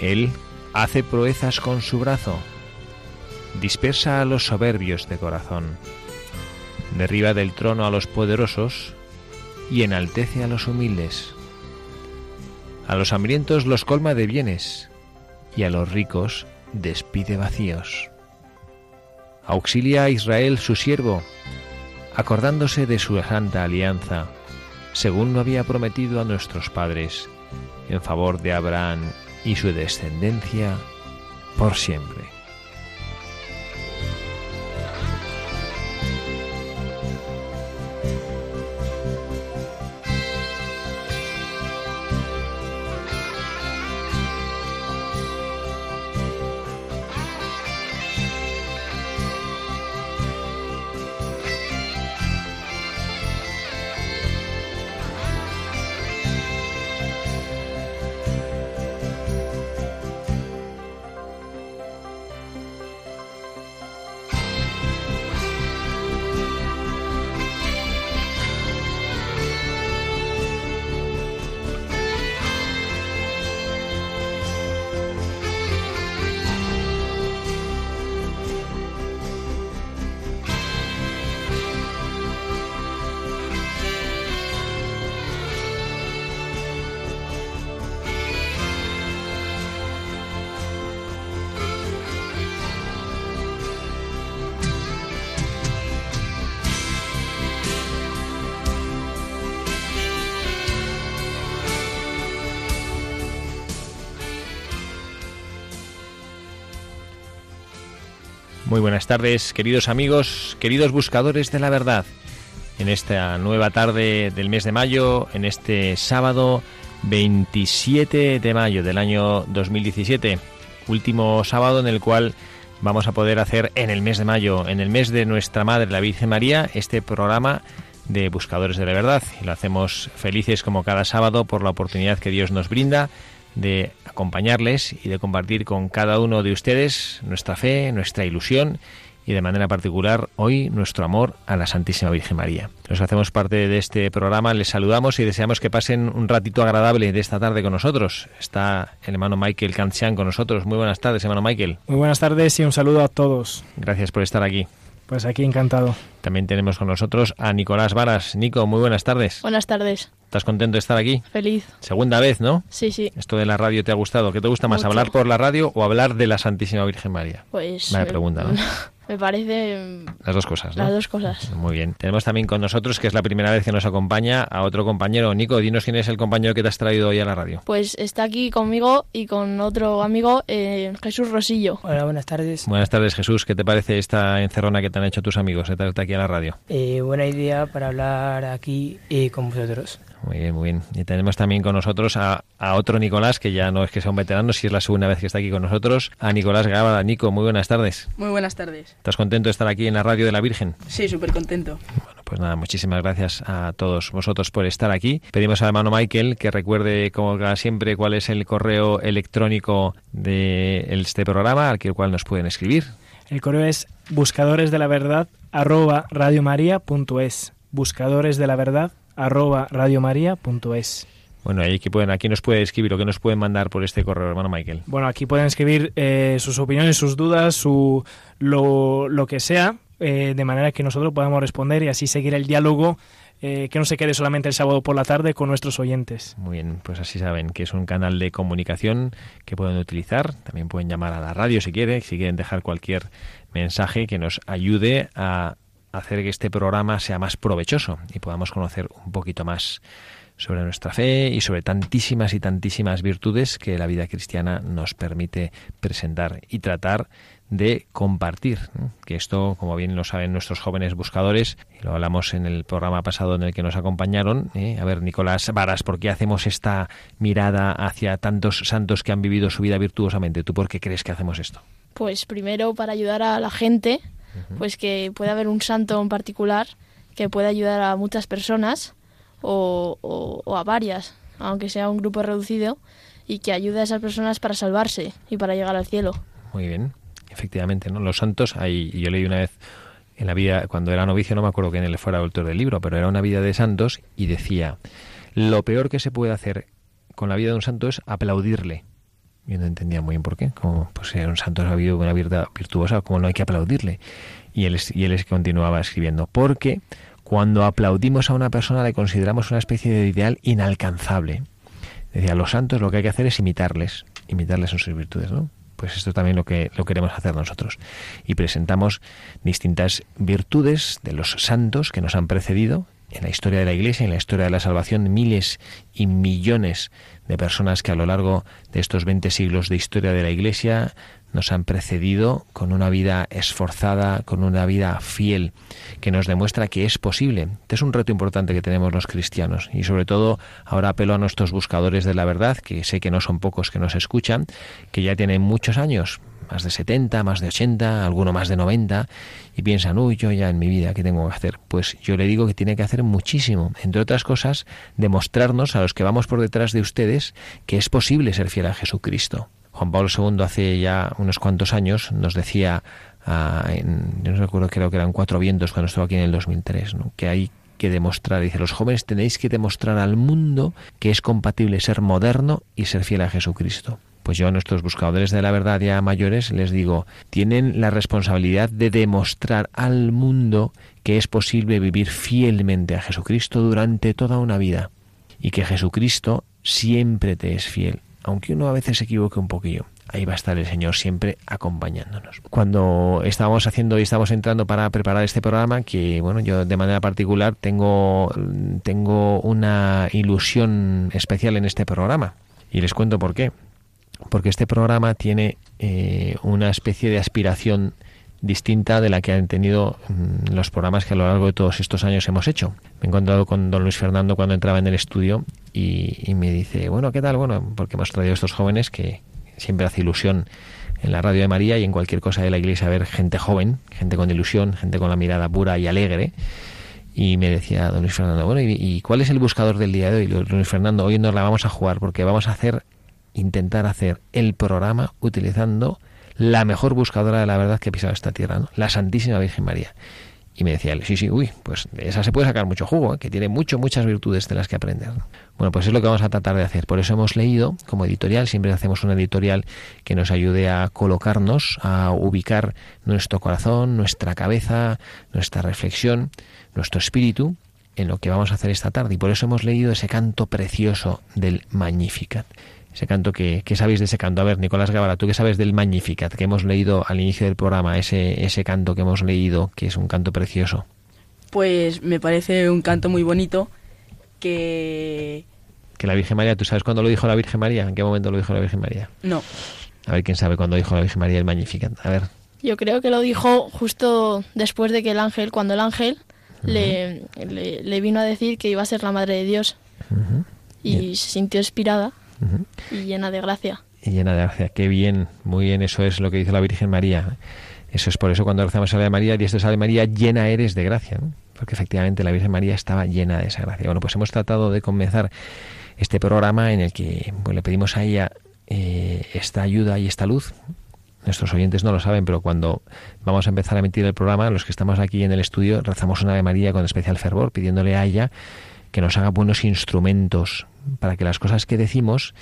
Él hace proezas con su brazo, dispersa a los soberbios de corazón, derriba del trono a los poderosos y enaltece a los humildes. A los hambrientos los colma de bienes y a los ricos despide vacíos. Auxilia a Israel su siervo, acordándose de su santa alianza, según lo había prometido a nuestros padres, en favor de Abraham y su descendencia por siempre. Muy buenas tardes, queridos amigos, queridos buscadores de la verdad. En esta nueva tarde del mes de mayo, en este sábado 27 de mayo del año 2017, último sábado en el cual vamos a poder hacer en el mes de mayo, en el mes de nuestra Madre, la Virgen María, este programa de Buscadores de la Verdad. Y lo hacemos felices como cada sábado por la oportunidad que Dios nos brinda de acompañarles y de compartir con cada uno de ustedes nuestra fe, nuestra ilusión y de manera particular hoy nuestro amor a la Santísima Virgen María. Los hacemos parte de este programa, les saludamos y deseamos que pasen un ratito agradable de esta tarde con nosotros. Está el hermano Michael Kantian con nosotros. Muy buenas tardes, hermano Michael. Muy buenas tardes y un saludo a todos. Gracias por estar aquí. Pues aquí encantado. También tenemos con nosotros a Nicolás Varas. Nico, muy buenas tardes. Buenas tardes. ¿Estás contento de estar aquí? Feliz. Segunda vez, ¿no? Sí, sí. ¿Esto de la radio te ha gustado? ¿Qué te gusta más, Mucho. hablar por la radio o hablar de la Santísima Virgen María? Pues. Vaya me- pregunta, ¿no? Me parece. Las dos cosas, ¿no? Las dos cosas. Muy bien. Tenemos también con nosotros, que es la primera vez que nos acompaña, a otro compañero. Nico, dinos quién es el compañero que te has traído hoy a la radio. Pues está aquí conmigo y con otro amigo, eh, Jesús Rosillo. Hola, buenas tardes. Buenas tardes, Jesús. ¿Qué te parece esta encerrona que te han hecho tus amigos de traerte aquí a la radio? Eh, buena idea para hablar aquí eh, con vosotros. Muy bien, muy bien. Y tenemos también con nosotros a, otro Nicolás, que ya no es que sea un veterano, si es la segunda vez que está aquí con nosotros, a Nicolás Gábala. Nico, muy buenas tardes. Muy buenas tardes. ¿Estás contento de estar aquí en la radio de la Virgen? Sí, súper contento. Bueno, pues nada, muchísimas gracias a todos vosotros por estar aquí. Pedimos al hermano Michael que recuerde, como siempre, cuál es el correo electrónico de este programa al que cual nos pueden escribir. El correo es buscadores de la verdad arroba radiomaria.es. Buscadores de la verdad arroba radiomaria.es. Bueno, ahí aquí, pueden, aquí nos puede escribir o que nos pueden mandar por este correo, hermano Michael. Bueno, aquí pueden escribir eh, sus opiniones, sus dudas, su, lo, lo que sea, eh, de manera que nosotros podamos responder y así seguir el diálogo eh, que no se quede solamente el sábado por la tarde con nuestros oyentes. Muy bien, pues así saben que es un canal de comunicación que pueden utilizar. También pueden llamar a la radio si quieren, si quieren dejar cualquier mensaje que nos ayude a hacer que este programa sea más provechoso y podamos conocer un poquito más sobre nuestra fe y sobre tantísimas y tantísimas virtudes que la vida cristiana nos permite presentar y tratar de compartir. Que esto, como bien lo saben nuestros jóvenes buscadores, y lo hablamos en el programa pasado en el que nos acompañaron. ¿eh? A ver, Nicolás Varas, ¿por qué hacemos esta mirada hacia tantos santos que han vivido su vida virtuosamente? ¿Tú por qué crees que hacemos esto? Pues primero para ayudar a la gente pues que puede haber un santo en particular que pueda ayudar a muchas personas o, a varias, aunque sea un grupo reducido, y que ayude a esas personas para salvarse y para llegar al cielo. Muy bien, efectivamente, ¿no? Los santos, hay, yo leí una vez en la vida, cuando era novicio, no me acuerdo quién él fuera autor del libro, pero era una vida de santos y decía, lo peor que se puede hacer con la vida de un santo es aplaudirle. Yo no entendía muy bien por qué. Como pues ser un santo una vida virtuosa, como no hay que aplaudirle. Y él, y él continuaba escribiendo, porque cuando aplaudimos a una persona le consideramos una especie de ideal inalcanzable. Decía, los santos lo que hay que hacer es imitarles, imitarles en sus virtudes, ¿no? Pues esto también lo que lo queremos hacer nosotros. Y presentamos distintas virtudes de los santos que nos han precedido en la historia de la Iglesia, en la historia de la salvación, miles y millones de personas que a lo largo de estos 20 siglos de historia de la Iglesia nos han precedido con una vida esforzada, con una vida fiel, que nos demuestra que es posible. Este es un reto importante que tenemos los cristianos y sobre todo ahora apelo a nuestros buscadores de la verdad, que sé que no son pocos que nos escuchan, que ya tienen muchos años, más de 70, más de 80, alguno más de 90, y piensan, uy, yo ya en mi vida, ¿qué tengo que hacer? Pues yo le digo que tiene que hacer muchísimo. Entre otras cosas, demostrarnos a los que vamos por detrás de ustedes que es posible ser fiel a Jesucristo. Juan Pablo II hace ya unos cuantos años nos decía, ah, en, yo no recuerdo, creo que eran cuatro vientos cuando estuvo aquí en el 2003, ¿no? que hay que demostrar, dice, los jóvenes tenéis que demostrar al mundo que es compatible ser moderno y ser fiel a Jesucristo. Pues yo a nuestros buscadores de la verdad ya mayores les digo, tienen la responsabilidad de demostrar al mundo que es posible vivir fielmente a Jesucristo durante toda una vida y que Jesucristo siempre te es fiel, aunque uno a veces se equivoque un poquillo. Ahí va a estar el Señor siempre acompañándonos. Cuando estábamos haciendo y estamos entrando para preparar este programa, que bueno, yo de manera particular tengo, tengo una ilusión especial en este programa. Y les cuento por qué porque este programa tiene eh, una especie de aspiración distinta de la que han tenido mm, los programas que a lo largo de todos estos años hemos hecho. Me he encontrado con don Luis Fernando cuando entraba en el estudio y, me dice, bueno, ¿qué tal? Bueno, porque hemos traído a estos jóvenes que siempre hace ilusión en la radio de María y en cualquier cosa de la iglesia ver gente joven, gente con ilusión, gente con la mirada pura y alegre. Y me decía don Luis Fernando, bueno, ¿y, y cuál es el buscador del día de hoy? Luis Fernando, hoy nos la vamos a jugar porque vamos a hacer intentar hacer el programa utilizando la mejor buscadora de la verdad que ha pisado esta tierra, ¿no? la Santísima Virgen María. Y me decía él, sí, sí, uy, pues de esa se puede sacar mucho jugo, ¿eh? que tiene mucho, muchas virtudes de las que aprender. Bueno, pues es lo que vamos a tratar de hacer. Por eso hemos leído, como editorial, siempre hacemos una editorial que nos ayude a colocarnos, a ubicar nuestro corazón, nuestra cabeza, nuestra reflexión, nuestro espíritu en lo que vamos a hacer esta tarde. Y por eso hemos leído ese canto precioso del Magnificat ese canto que, sabéis de ese canto. A ver, Nicolás Gavara, tú qué sabes del Magnificat que hemos leído al inicio del programa, ese, ese canto que hemos leído, que es un canto precioso. Pues me parece un canto muy bonito que... Que la Virgen María, ¿tú sabes cuándo lo dijo la Virgen María? ¿En qué momento lo dijo la Virgen María? No. A ver quién sabe cuándo dijo la Virgen María el Magnificat. A ver. Yo creo que lo dijo justo después de que el ángel, cuando el ángel le, le, vino a decir que iba a ser la madre de Dios. y se sintió inspirada y llena de gracia. Y llena de gracia. Qué bien, muy bien, eso es lo que dice la Virgen María. Eso es por eso cuando rezamos a la María, y esto es María, llena eres de gracia, porque efectivamente la Virgen María estaba llena de esa gracia. Bueno, pues hemos tratado de comenzar este programa en el que pues, le pedimos a ella eh, esta ayuda y esta luz. Nuestros oyentes no lo saben, pero cuando vamos a empezar a emitir el programa, los que estamos aquí en el estudio, rezamos una Ave María con especial fervor, pidiéndole a ella que nos haga buenos instrumentos para que las cosas que decimos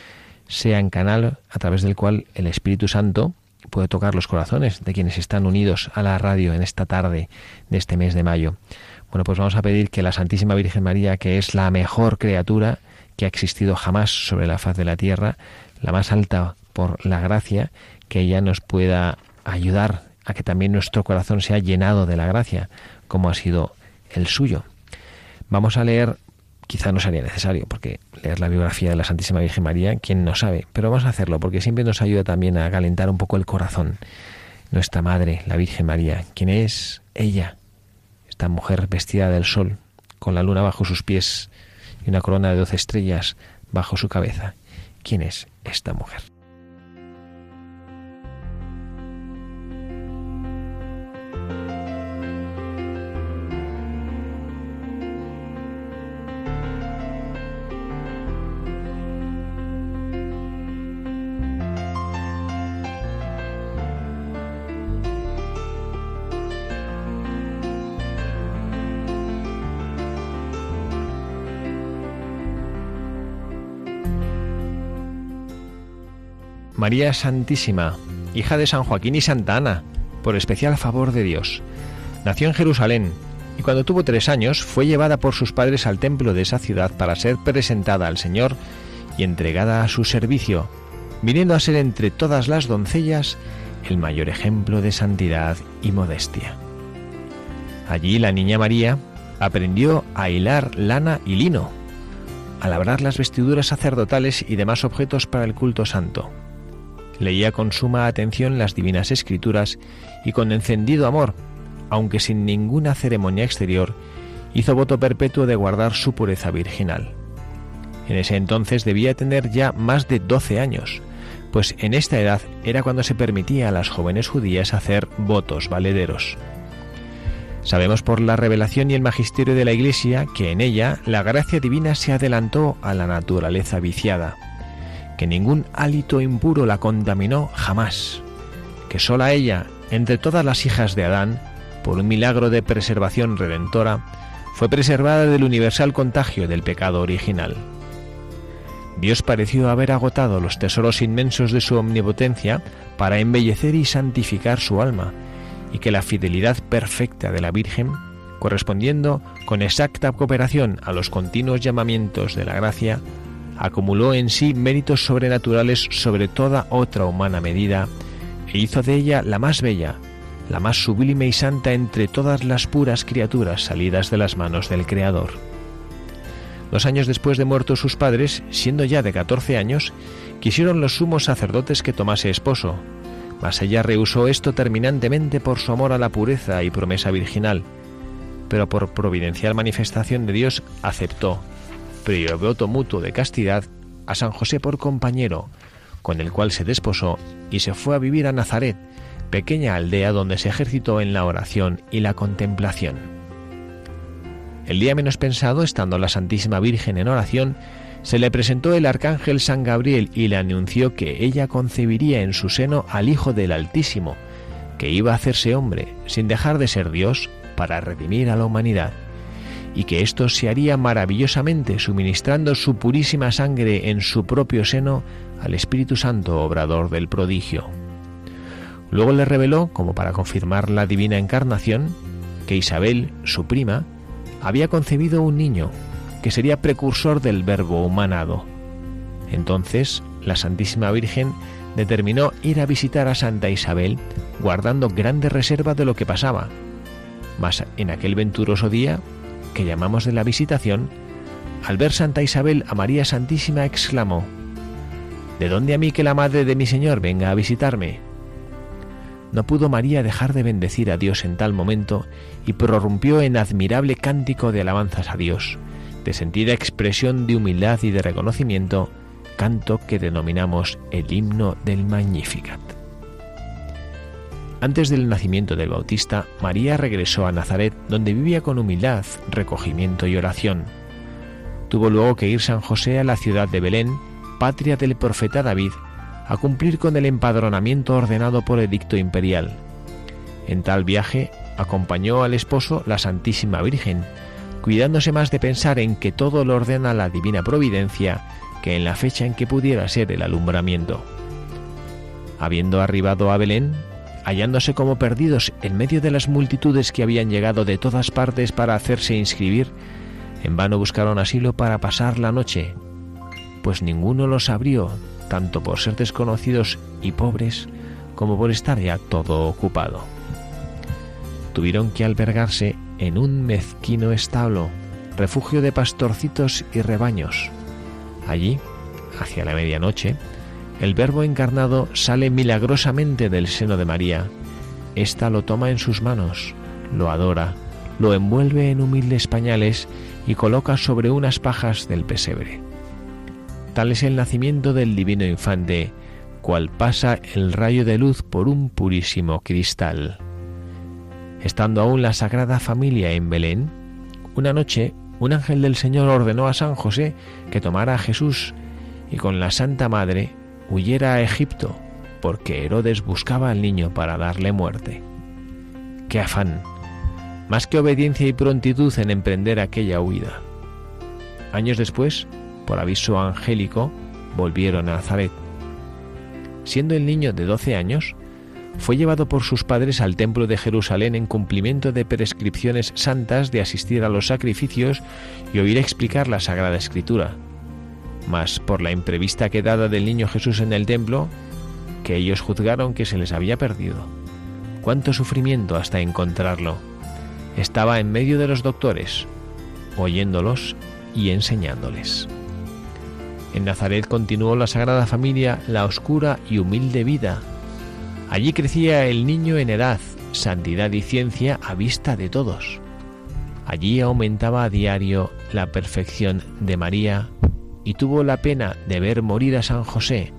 sean canal a través del cual el Espíritu Santo puede tocar los corazones de quienes están unidos a la radio en esta tarde de este mes de mayo. Bueno, pues vamos a pedir que la Santísima Virgen María, que es la mejor criatura que ha existido jamás sobre la faz de la tierra, la más alta por la gracia, que ella nos pueda ayudar a que también nuestro corazón sea llenado de la gracia, como ha sido el suyo. Vamos a leer, quizá no sería necesario, porque leer la biografía de la Santísima Virgen María, quién no sabe, pero vamos a hacerlo, porque siempre nos ayuda también a calentar un poco el corazón. Nuestra Madre, la Virgen María, ¿quién es ella? Esta mujer vestida del sol, con la luna bajo sus pies y una corona de doce estrellas bajo su cabeza. ¿Quién es esta mujer? María Santísima, hija de San Joaquín y Santa Ana, por especial favor de Dios. Nació en Jerusalén y cuando tuvo tres años fue llevada por sus padres al templo de esa ciudad para ser presentada al Señor y entregada a su servicio, viniendo a ser entre todas las doncellas el mayor ejemplo de santidad y modestia. Allí la niña María aprendió a hilar lana y lino, a labrar las vestiduras sacerdotales y demás objetos para el culto santo Leía con suma atención las divinas escrituras y con encendido amor, aunque sin ninguna ceremonia exterior, hizo voto perpetuo de guardar su pureza virginal. En ese entonces debía tener ya más de 12 años, pues en esta edad era cuando se permitía a las jóvenes judías hacer votos valederos. Sabemos por la revelación y el magisterio de la Iglesia que en ella la gracia divina se adelantó a la naturaleza viciada que ningún hálito impuro la contaminó jamás, que sola ella, entre todas las hijas de Adán, por un milagro de preservación redentora, fue preservada del universal contagio del pecado original. Dios pareció haber agotado los tesoros inmensos de su omnipotencia para embellecer y santificar su alma, y que la fidelidad perfecta de la Virgen, correspondiendo con exacta cooperación a los continuos llamamientos de la gracia, acumuló en sí méritos sobrenaturales sobre toda otra humana medida e hizo de ella la más bella, la más sublime y santa entre todas las puras criaturas salidas de las manos del Creador. Dos años después de muertos sus padres, siendo ya de catorce años, quisieron los sumos sacerdotes que tomase esposo, mas ella rehusó esto terminantemente por su amor a la pureza y promesa virginal, pero por providencial manifestación de Dios aceptó voto mutuo de castidad, a San José por compañero, con el cual se desposó y se fue a vivir a Nazaret, pequeña aldea donde se ejercitó en la oración y la contemplación. El día menos pensado, estando la Santísima Virgen en oración, se le presentó el arcángel San Gabriel y le anunció que ella concebiría en su seno al Hijo del Altísimo, que iba a hacerse hombre, sin dejar de ser Dios, para redimir a la humanidad y que esto se haría maravillosamente suministrando su purísima sangre en su propio seno al Espíritu Santo, obrador del prodigio. Luego le reveló, como para confirmar la divina encarnación, que Isabel, su prima, había concebido un niño, que sería precursor del verbo humanado. Entonces, la Santísima Virgen determinó ir a visitar a Santa Isabel, guardando grande reserva de lo que pasaba. Mas en aquel venturoso día que llamamos de la visitación, al ver Santa Isabel a María Santísima exclamó, ¿De dónde a mí que la madre de mi Señor venga a visitarme? No pudo María dejar de bendecir a Dios en tal momento y prorrumpió en admirable cántico de alabanzas a Dios, de sentida expresión de humildad y de reconocimiento, canto que denominamos el himno del Magnificat. Antes del nacimiento del Bautista, María regresó a Nazaret, donde vivía con humildad, recogimiento y oración. Tuvo luego que ir San José a la ciudad de Belén, patria del profeta David, a cumplir con el empadronamiento ordenado por edicto imperial. En tal viaje acompañó al esposo la Santísima Virgen, cuidándose más de pensar en que todo lo ordena la divina providencia que en la fecha en que pudiera ser el alumbramiento. Habiendo arribado a Belén, hallándose como perdidos en medio de las multitudes que habían llegado de todas partes para hacerse inscribir, en vano buscaron asilo para pasar la noche, pues ninguno los abrió, tanto por ser desconocidos y pobres, como por estar ya todo ocupado. Tuvieron que albergarse en un mezquino establo, refugio de pastorcitos y rebaños. Allí, hacia la medianoche, el Verbo encarnado sale milagrosamente del seno de María. Esta lo toma en sus manos, lo adora, lo envuelve en humildes pañales y coloca sobre unas pajas del pesebre. Tal es el nacimiento del divino infante, cual pasa el rayo de luz por un purísimo cristal. Estando aún la Sagrada Familia en Belén, una noche un ángel del Señor ordenó a San José que tomara a Jesús y con la Santa Madre huyera a Egipto, porque Herodes buscaba al niño para darle muerte. ¡Qué afán! Más que obediencia y prontitud en emprender aquella huida. Años después, por aviso angélico, volvieron a Nazaret. Siendo el niño de doce años, fue llevado por sus padres al templo de Jerusalén en cumplimiento de prescripciones santas de asistir a los sacrificios y oír explicar la Sagrada Escritura. Mas por la imprevista quedada del niño Jesús en el templo, que ellos juzgaron que se les había perdido. Cuánto sufrimiento hasta encontrarlo. Estaba en medio de los doctores, oyéndolos y enseñándoles. En Nazaret continuó la Sagrada Familia la oscura y humilde vida Allí crecía el niño en edad, santidad y ciencia a vista de todos. Allí aumentaba a diario la perfección de María y tuvo la pena de ver morir a San José,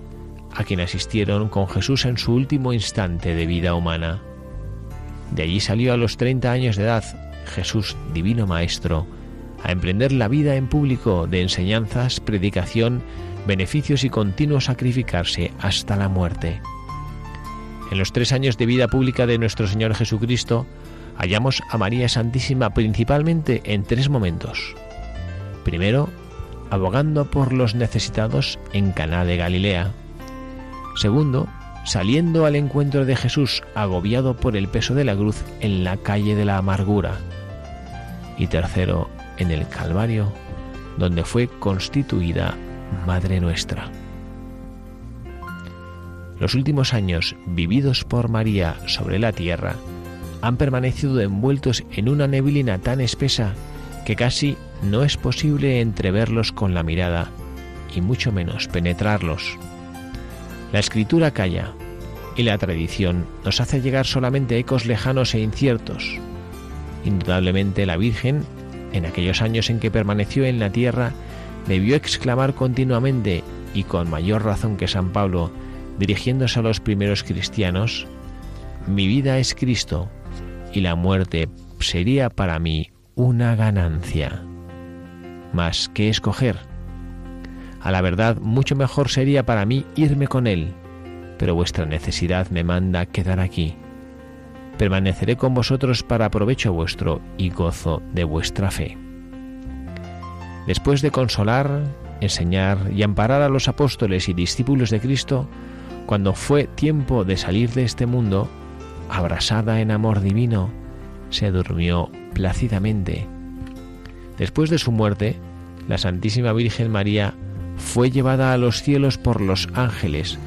a quien asistieron con Jesús en su último instante de vida humana. De allí salió a los 30 años de edad Jesús, Divino Maestro, a emprender la vida en público de enseñanzas, predicación, beneficios y continuo sacrificarse hasta la muerte. En los tres años de vida pública de nuestro Señor Jesucristo, hallamos a María Santísima principalmente en tres momentos. Primero, abogando por los necesitados en Caná de Galilea. Segundo, saliendo al encuentro de Jesús agobiado por el peso de la cruz en la calle de la amargura. Y tercero, en el Calvario, donde fue constituida Madre nuestra. Los últimos años vividos por María sobre la tierra han permanecido envueltos en una neblina tan espesa que casi no es posible entreverlos con la mirada y mucho menos penetrarlos. La escritura calla y la tradición nos hace llegar solamente ecos lejanos e inciertos. Indudablemente la Virgen, en aquellos años en que permaneció en la tierra, debió exclamar continuamente y con mayor razón que San Pablo, dirigiéndose a los primeros cristianos, mi vida es Cristo y la muerte sería para mí una ganancia. Mas, ¿qué escoger? A la verdad, mucho mejor sería para mí irme con Él, pero vuestra necesidad me manda quedar aquí. Permaneceré con vosotros para provecho vuestro y gozo de vuestra fe. Después de consolar, enseñar y amparar a los apóstoles y discípulos de Cristo, cuando fue tiempo de salir de este mundo, abrasada en amor divino, se durmió plácidamente. Después de su muerte, la Santísima Virgen María fue llevada a los cielos por los ángeles,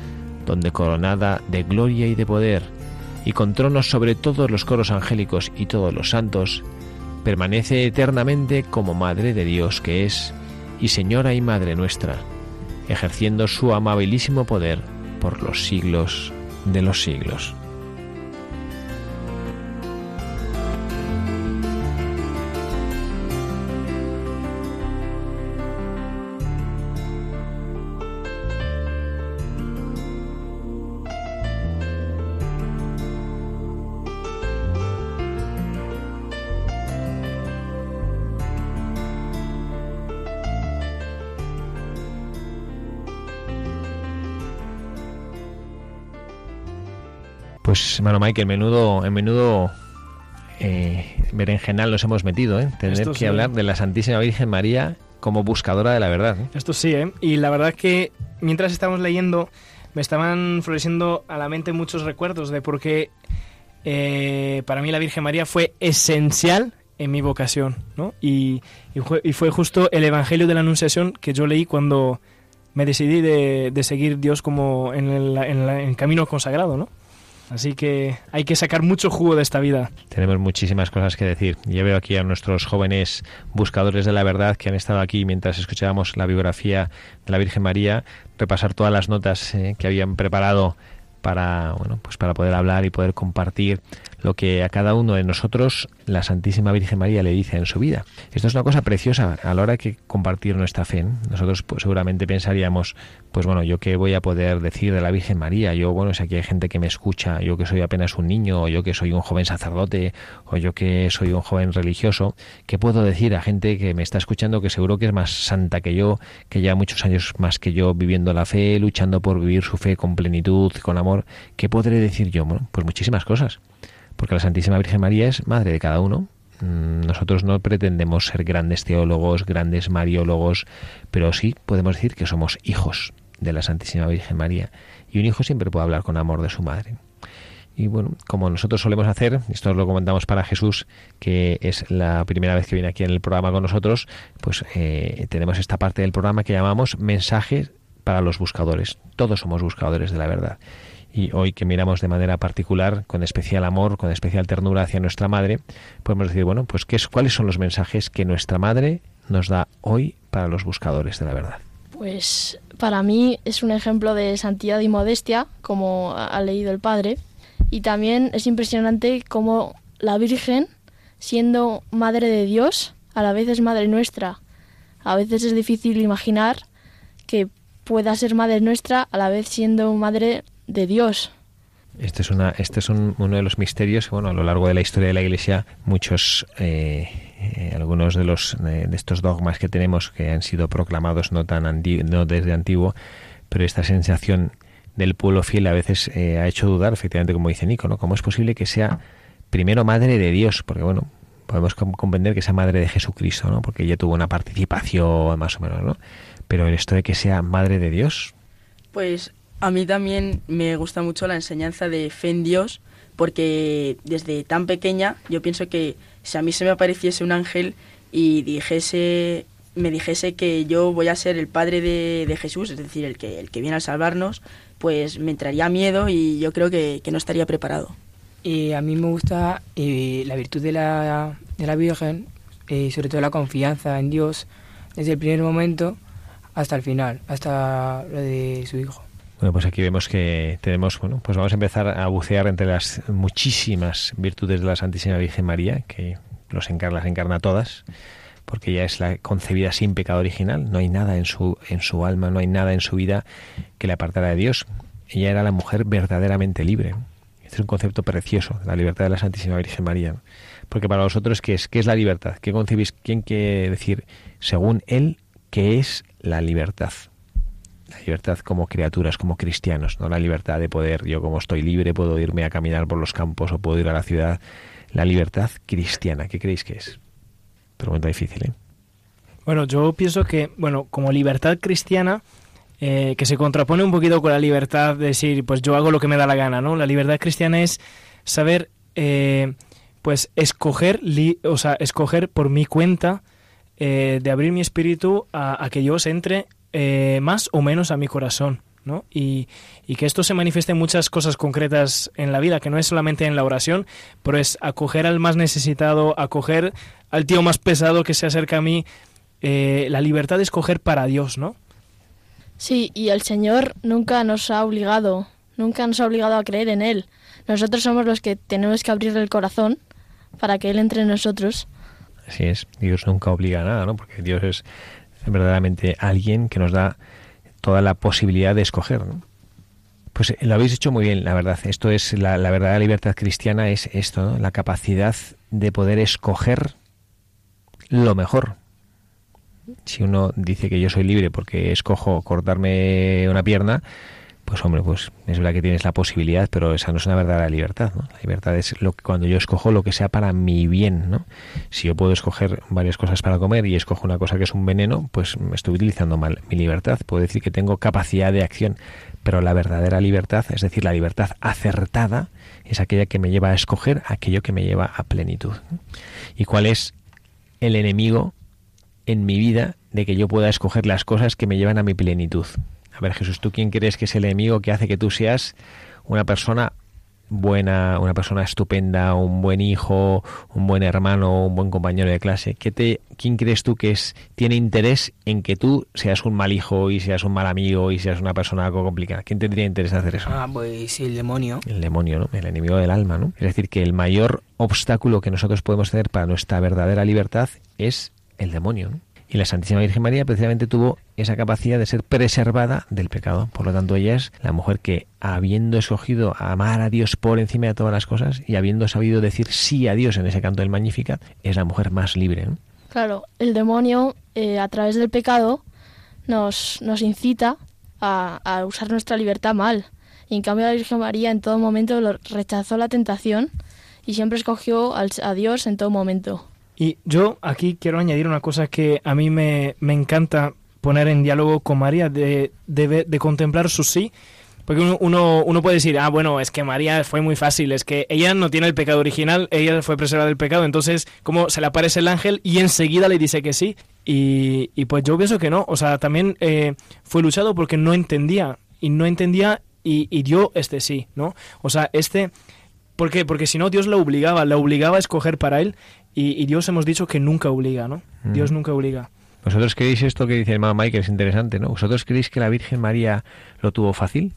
donde coronada de gloria y de poder, y con tronos sobre todos los coros angélicos y todos los santos, permanece eternamente como Madre de Dios que es, y Señora y Madre nuestra, ejerciendo su amabilísimo poder por los siglos de los siglos. Pues, hermano Michael, menudo, en menudo eh, berenjenal nos hemos metido, ¿eh? Tener Esto que sí. hablar de la Santísima Virgen María como buscadora de la verdad. ¿eh? Esto sí, ¿eh? Y la verdad que mientras estábamos leyendo me estaban floreciendo a la mente muchos recuerdos de por qué eh, para mí la Virgen María fue esencial en mi vocación, ¿no? Y, y fue, y fue justo el Evangelio de la Anunciación que yo leí cuando me decidí de, de seguir Dios como en el, en la- en el camino consagrado, ¿no? Así que hay que sacar mucho jugo de esta vida. Tenemos muchísimas cosas que decir. Yo veo aquí a nuestros jóvenes buscadores de la verdad que han estado aquí mientras escuchábamos la biografía de la Virgen María, repasar todas las notas eh, que habían preparado para bueno pues para poder hablar y poder compartir lo que a cada uno de nosotros la Santísima Virgen María le dice en su vida. Esto es una cosa preciosa a la hora que compartir nuestra fe. Nosotros pues, seguramente pensaríamos, pues bueno, yo qué voy a poder decir de la Virgen María. Yo, bueno, si aquí hay gente que me escucha, yo que soy apenas un niño, o yo que soy un joven sacerdote, o yo que soy un joven religioso, ¿qué puedo decir a gente que me está escuchando que seguro que es más santa que yo, que lleva muchos años más que yo viviendo la fe, luchando por vivir su fe con plenitud, con amor? ¿Qué podré decir yo? Bueno, pues muchísimas cosas porque la Santísima Virgen María es madre de cada uno. Mm, Nosotros no pretendemos ser grandes teólogos, grandes mariólogos, pero sí podemos decir que somos hijos de la Santísima Virgen María. Y un hijo siempre puede hablar con amor de su madre. Y bueno, como nosotros solemos hacer, esto lo comentamos para Jesús, que es la primera vez que viene aquí en el programa con nosotros, pues eh, tenemos esta parte del programa que llamamos mensajes para los buscadores. Todos somos buscadores de la verdad y hoy que miramos de manera particular, con especial amor, con especial ternura hacia nuestra madre, podemos decir, bueno, pues ¿qué es, ¿cuáles son los mensajes que nuestra madre nos da hoy para los buscadores de la verdad? Pues para mí es un ejemplo de santidad y modestia, como ha leído el padre. Y también es impresionante cómo la Virgen, siendo madre de Dios, a la vez es madre nuestra. A veces es difícil imaginar que pueda ser madre nuestra a la vez siendo madre de Dios. Este es, una, este es un- uno de los misterios que, bueno, a lo largo de la historia de la Iglesia, muchos, eh, eh, algunos de los eh, de estos dogmas que tenemos que han sido proclamados no tan anti- no desde antiguo, pero esta sensación del pueblo fiel a veces eh, ha hecho dudar, efectivamente, como dice Nico, ¿no? ¿Cómo es posible que sea primero madre de Dios? Porque, bueno, podemos com- comprender que sea madre de Jesucristo, ¿no? Porque ella tuvo una participación más o menos, ¿no? Pero esto de que sea madre de Dios, Pues a mí también me gusta mucho la enseñanza de fe en Dios, porque desde tan pequeña yo pienso que si a mí se me apareciese un ángel y dijese, me dijese que yo voy a ser el padre de, de Jesús, es decir, el que, el que viene a salvarnos, pues me entraría miedo y yo creo que, que no estaría preparado. Y a mí me gusta eh, la virtud de la, de la Virgen y sobre todo la confianza en Dios desde el primer momento hasta el final, hasta lo de su hijo. Bueno, pues aquí vemos que tenemos, bueno, pues vamos a empezar a bucear entre las muchísimas virtudes de la Santísima Virgen María, que los encarna, las encarna todas, porque ella es la concebida sin pecado original, no hay nada en su, en su alma, no hay nada en su vida que le apartara de Dios. Ella era la mujer verdaderamente libre. Este es un concepto precioso, la libertad de la Santísima Virgen María. Porque para vosotros, ¿qué es, qué es la libertad? ¿Qué concebís? ¿Quién quiere decir, según él, qué es la libertad? La libertad como criaturas, como cristianos, no la libertad de poder, yo como estoy libre, puedo irme a caminar por los campos o puedo ir a la ciudad. La libertad cristiana, ¿qué creéis que es? Pregunta difícil, ¿eh? Bueno, yo pienso que, bueno, como libertad cristiana, eh, que se contrapone un poquito con la libertad de decir, pues yo hago lo que me da la gana, ¿no? La libertad cristiana es saber, eh, pues, escoger, li- o sea, escoger por mi cuenta, eh, de abrir mi espíritu a, a que Dios entre eh, más o menos a mi corazón, ¿no? Y, y que esto se manifieste en muchas cosas concretas en la vida, que no es solamente en la oración, pero es acoger al más necesitado, acoger al tío más pesado que se acerca a mí, eh, la libertad de escoger para Dios, ¿no? Sí, y el Señor nunca nos ha obligado, nunca nos ha obligado a creer en Él. Nosotros somos los que tenemos que abrirle el corazón para que Él entre en nosotros. Así es, Dios nunca obliga a nada, ¿no? Porque Dios es verdaderamente alguien que nos da toda la posibilidad de escoger. Pues eh, lo habéis hecho muy bien, la verdad. Esto es la, la verdadera libertad cristiana es esto. La capacidad de poder escoger lo mejor. Si uno dice que yo soy libre porque escojo cortarme una pierna, pues hombre, pues es verdad que tienes la posibilidad, pero esa no es una verdadera libertad, ¿no? La libertad es lo que, cuando yo escojo lo que sea para mi bien, ¿no? Si yo puedo escoger varias cosas para comer y escojo una cosa que es un veneno, pues me estoy utilizando mal mi libertad. Puedo decir que tengo capacidad de acción, pero la verdadera libertad, es decir, la libertad acertada, es aquella que me lleva a escoger aquello que me lleva a plenitud. ¿Y cuál es el enemigo en mi vida de que yo pueda escoger las cosas que me llevan a mi plenitud? A ver, Jesús, ¿tú quién crees que es el enemigo que hace que tú seas una persona buena, una persona estupenda, un buen hijo, un buen hermano, un buen compañero de clase? ¿Qué te, ¿Quién crees tú que es tiene interés en que tú seas un mal hijo y seas un mal amigo y seas una persona algo complicada? ¿Quién tendría interés en hacer eso? Ah, pues el demonio. El demonio, ¿no? El enemigo del alma, ¿no? Es decir, que el mayor obstáculo que nosotros podemos tener para nuestra verdadera libertad es el demonio, ¿no? Y la Santísima Virgen María precisamente tuvo esa capacidad de ser preservada del pecado. Por lo tanto, ella es la mujer que, habiendo escogido amar a Dios por encima de todas las cosas y habiendo sabido decir sí a Dios en ese canto del Magnificat, es la mujer más libre. Claro, el demonio, eh, a través del pecado, nos, nos incita a, a, usar nuestra libertad mal. Y en cambio, la Virgen María en todo momento rechazó la tentación y siempre escogió a Dios en todo momento. Y yo aquí quiero añadir una cosa que a mí me, me encanta poner en diálogo con María, de, de, de contemplar su sí. Porque uno, uno, uno, puede decir, ah, bueno, es que María fue muy fácil, es que ella no tiene el pecado original, ella fue preservada del pecado, entonces, como se le aparece el ángel y enseguida le dice que sí. Y, y pues yo pienso que no, o sea, también eh, fue luchado porque no entendía, y no entendía y, y dio este sí, ¿no? O sea, este... ¿Por qué? Porque si no, Dios la obligaba, la obligaba a escoger para él y, y, Dios hemos dicho que nunca obliga, ¿no? Mm. Dios nunca obliga. ¿Vosotros creéis esto que dice el mamá Mike, que es interesante, ¿no? ¿Vosotros creéis que la Virgen María lo tuvo fácil?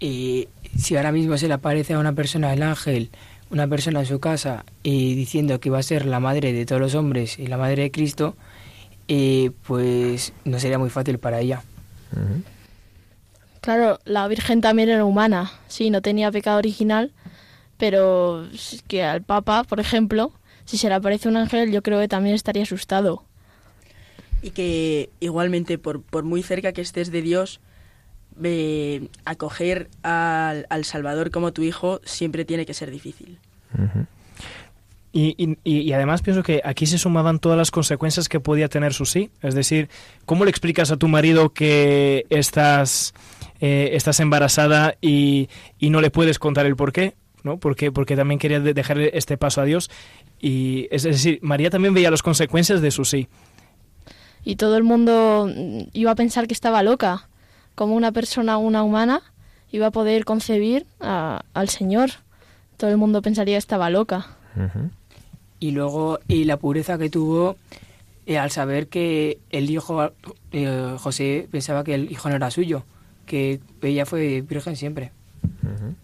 Y si ahora mismo se le aparece a una persona el ángel, una persona en su casa, y diciendo que va a ser la madre de todos los hombres y la madre de Cristo, eh, pues no sería muy fácil para ella. Uh -huh. Claro, la Virgen también era humana, sí, no tenía pecado original, pero que al Papa, por ejemplo, si se le aparece un ángel, yo creo que también estaría asustado. Y que igualmente, por, por muy cerca que estés de Dios, eh, acoger al, al, Salvador como tu hijo siempre tiene que ser difícil. Uh -huh. Y, y, y, además pienso que aquí se sumaban todas las consecuencias que podía tener su sí. Es decir, ¿cómo le explicas a tu marido que estás, eh, estás embarazada y, y, no le puedes contar el por qué? ¿no? Porque, porque también quería dejar este paso a Dios. Y es decir, María también veía las consecuencias de su sí. Y todo el mundo iba a pensar que estaba loca. Como una persona, una humana, iba a poder concebir a, al Señor. Todo el mundo pensaría que estaba loca. Uh -huh. Y luego, y la pureza que tuvo eh, al saber que el hijo, eh, José, pensaba que el hijo no era suyo, que ella fue virgen siempre. Uh -huh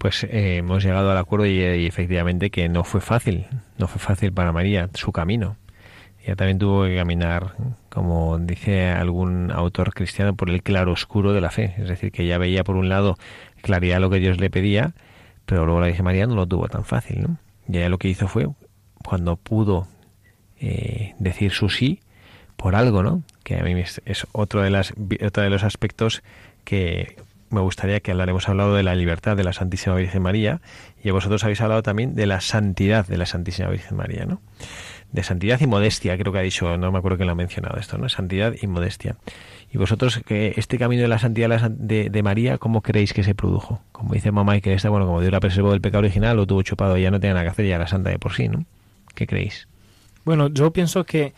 pues eh, hemos llegado al acuerdo y, y, efectivamente que no fue fácil, no fue fácil para María su camino. Ella también tuvo que caminar, como dice algún autor cristiano, por el claro oscuro de la fe. Es decir, que ella veía por un lado claridad lo que Dios le pedía, pero luego la Virgen María no lo tuvo tan fácil. ¿no? Y ella lo que hizo fue, cuando pudo eh, decir su sí, por algo, ¿no? Que a mí es, es otro, de las, otro de los aspectos que me gustaría que hablaremos hablado de la libertad de la Santísima Virgen María y vosotros habéis hablado también de la santidad de la Santísima Virgen María, ¿no? De santidad y modestia, creo que ha dicho, no me acuerdo quién lo ha mencionado esto, ¿no? Santidad y modestia. Y vosotros, que este camino de la santidad de, de, María, ¿cómo creéis que se produjo? Como dice mamá y que esta, bueno, como Dios la preservó del pecado original, lo tuvo chupado, ya no tenía nada que hacer, ya era santa de por sí, ¿no? ¿Qué creéis? Bueno, yo pienso que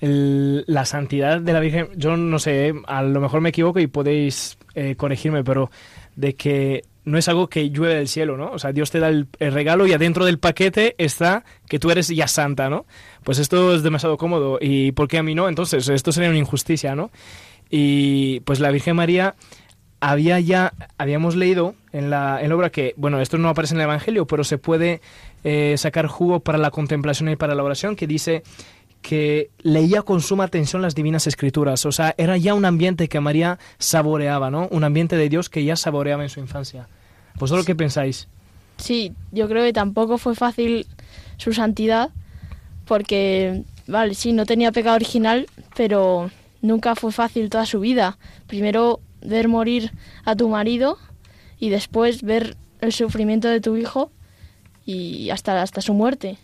la santidad de la Virgen, yo no sé, a lo mejor me equivoco y podéis eh, corregirme, pero de que no es algo que llueve del cielo, ¿no? O sea, Dios te da el, el, regalo y adentro del paquete está que tú eres ya santa, ¿no? Pues esto es demasiado cómodo. ¿Y por qué a mí no? Entonces, esto sería una injusticia, ¿no? Y pues la Virgen María había ya, habíamos leído en la, en la obra que, bueno, esto no aparece en el Evangelio, pero se puede eh, sacar jugo para la contemplación y para la oración, que dice que leía con suma atención las divinas escrituras. O sea, era ya un ambiente que María saboreaba, ¿no? Un ambiente de Dios que ya saboreaba en su infancia. ¿Vosotros sí. qué pensáis? Sí, yo creo que tampoco fue fácil su santidad, porque, vale, sí, no tenía pecado original, pero nunca fue fácil toda su vida. Primero ver morir a tu marido y después ver el sufrimiento de tu hijo y hasta, hasta su muerte.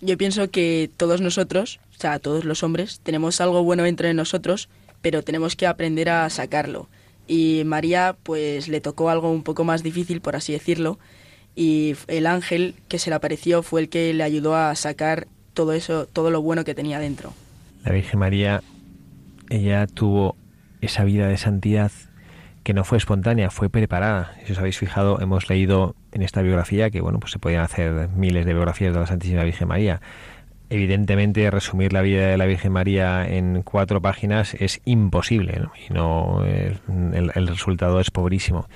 Yo pienso que todos nosotros, o sea, todos los hombres, tenemos algo bueno entre nosotros, pero tenemos que aprender a sacarlo. Y María, pues le tocó algo un poco más difícil, por así decirlo, y el ángel que se le apareció fue el que le ayudó a sacar todo eso, todo lo bueno que tenía dentro. La Virgen María, ella tuvo esa vida de santidad que no fue espontánea, fue preparada. Si os habéis fijado, hemos leído en esta biografía que, bueno, pues se podían hacer miles de biografías de la Santísima Virgen María. Evidentemente, resumir la vida de la Virgen María en cuatro páginas es imposible y no el, el resultado es pobrísimo.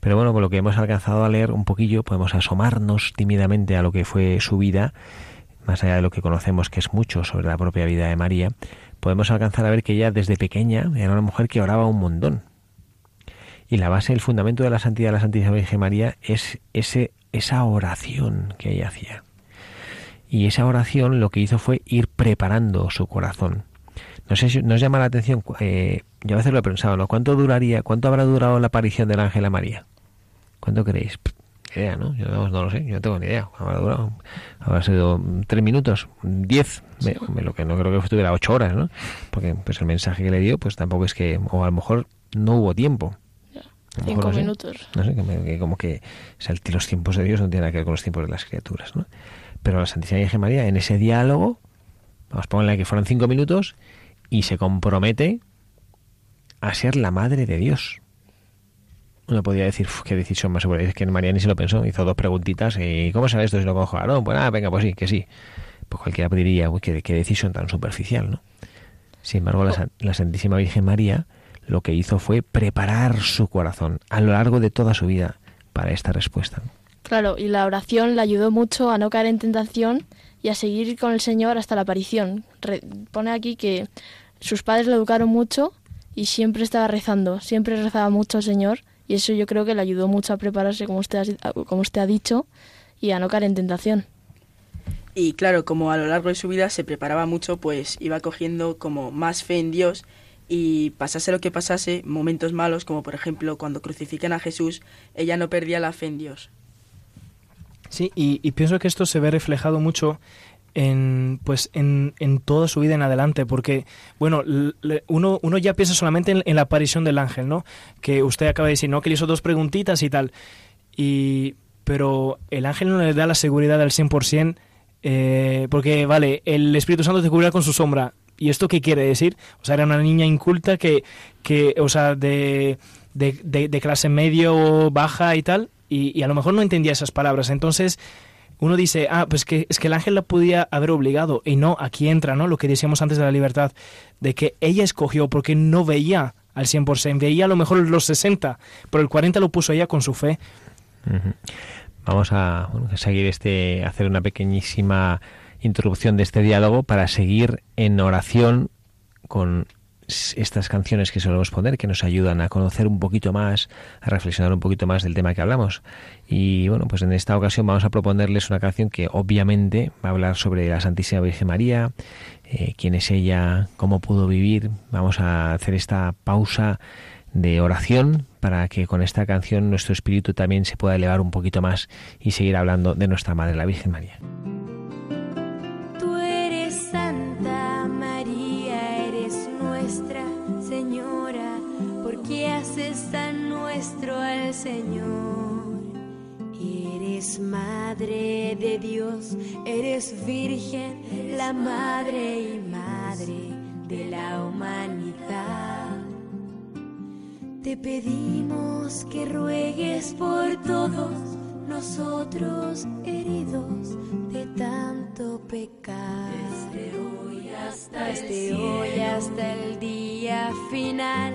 Pero bueno, con lo que hemos alcanzado a leer un poquillo, podemos asomarnos tímidamente a lo que fue su vida, más allá de lo que conocemos, que es mucho sobre la propia vida de María, podemos alcanzar a ver que ella desde pequeña era una mujer que oraba un montón. Y la base, el fundamento de la santidad de la Santísima Virgen María es ese, esa oración que ella hacía. Y esa oración lo que hizo fue ir preparando su corazón. No sé si nos llama la atención, eh, yo a veces lo he pensado, ¿no? ¿Cuánto duraría, cuánto habrá durado la aparición del ángel a María? ¿Cuánto creéis? idea, ¿no? Yo no, lo sé, yo no tengo ni idea. Habrá durado, habrá sido tres minutos, diez, lo que no creo que estuviera ocho horas, ¿no? Porque pues el mensaje que le dio, pues tampoco es que, o a lo mejor no hubo tiempo. Cinco minutos. No sé, que, como que los tiempos de Dios no tienen nada que ver con los tiempos de las criaturas, ¿no? Pero la Santísima Virgen María, en ese diálogo, vamos a ponerle que fueran cinco minutos, y se compromete a ser la madre de Dios uno podría decir, qué decisión más segura. Es que María ni se lo pensó, hizo dos preguntitas y ¿cómo sabe esto si lo cojo? Ah, no, pues nada, venga, pues sí, que sí. Pues cualquiera diría, uy, qué, qué decisión tan superficial, ¿no? Sin embargo, la, la, Santísima Virgen María lo que hizo fue preparar su corazón a lo largo de toda su vida para esta respuesta. Claro, y la oración le ayudó mucho a no caer en tentación y a seguir con el Señor hasta la aparición. pone aquí que sus padres lo educaron mucho y siempre estaba rezando, siempre rezaba mucho al Señor y eso yo creo que le ayudó mucho a prepararse, como usted, ha, como usted ha dicho, y a no caer en tentación. Y claro, como a lo largo de su vida se preparaba mucho, pues iba cogiendo como más fe en Dios y pasase lo que pasase, momentos malos, como por ejemplo cuando crucifican a Jesús, ella no perdía la fe en Dios. Sí, y, pienso que esto se ve reflejado mucho en, pues en, en, toda su vida en adelante, porque, bueno, uno, uno ya piensa solamente en, la aparición del ángel, ¿no? Que usted acaba de decir, ¿no? Que le hizo dos preguntitas y tal. Y, pero el ángel no le da la seguridad al 100%, eh, porque, vale, el Espíritu Santo te cubrirá con su sombra. ¿Y esto qué quiere decir? O sea, era una niña inculta que, que o sea, de, de, de, clase medio baja y tal, y, a lo mejor no entendía esas palabras. Entonces, uno dice, ah, pues que es que el ángel la podía haber obligado. Y no, aquí entra, ¿no? Lo que decíamos antes de la libertad, de que ella escogió porque no veía al 100%, veía a lo mejor los 60, pero el 40 lo puso ella con su fe. Vamos a seguir este, hacer una pequeñísima introducción de este diálogo para seguir en oración con estas canciones que solemos poner que nos ayudan a conocer un poquito más, a reflexionar un poquito más del tema que hablamos. Y bueno, pues en esta ocasión vamos a proponerles una canción que obviamente va a hablar sobre la Santísima Virgen María, eh, quién es ella, cómo pudo vivir. Vamos a hacer esta pausa de oración para que con esta canción nuestro espíritu también se pueda elevar un poquito más y seguir hablando de nuestra Madre, la Virgen María. Señor. Eres madre de Dios, eres virgen, la madre y madre de la humanidad. Te pedimos que ruegues por todos nosotros heridos de tanto pecado. Desde hoy hasta, Desde el, hoy hasta el día final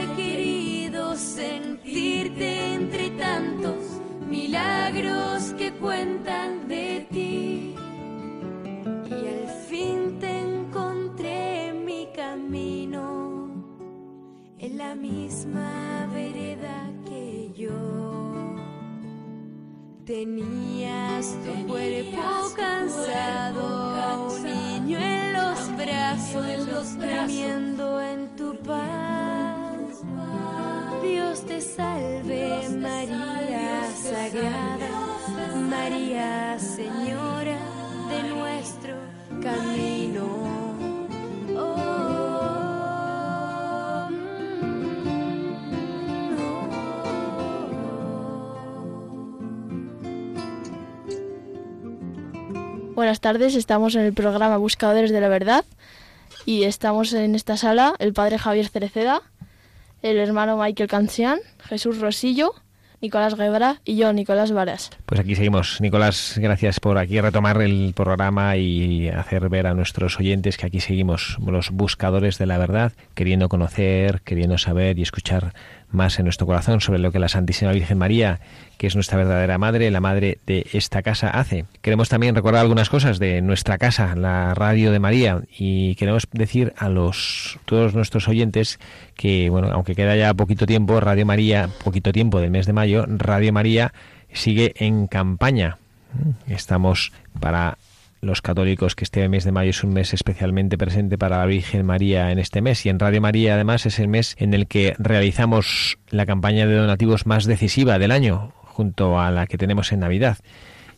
sentirte entre tantos milagros que cuentan de ti. Y al fin te encontré mi camino en la misma vereda que yo. Tenías tu cuerpo cansado, un niño en los brazos, durmiendo en tu paz. Dios te salve María Sagrada, María Señora de nuestro camino. Buenas tardes, estamos en el programa Buscadores de la Verdad y estamos en esta sala el padre Javier Cereceda, el hermano Michael Cancian, Jesús Rosillo, Nicolás Guevara y yo, Nicolás Varas. Pues aquí seguimos. Nicolás, gracias por aquí retomar el programa y hacer ver a nuestros oyentes que aquí seguimos los buscadores de la verdad, queriendo conocer, queriendo saber y escuchar más en nuestro corazón sobre lo que la Santísima Virgen María, que es nuestra verdadera madre, la madre de esta casa, hace. Queremos también recordar algunas cosas de nuestra casa, la Radio de María, y queremos decir a los todos nuestros oyentes que, bueno, aunque queda ya poquito tiempo, Radio María, poquito tiempo del mes de mayo, Radio María sigue en campaña. Estamos para los católicos que este mes de mayo es un mes especialmente presente para la Virgen María en este mes y en Radio María además es el mes en el que realizamos la campaña de donativos más decisiva del año junto a la que tenemos en Navidad.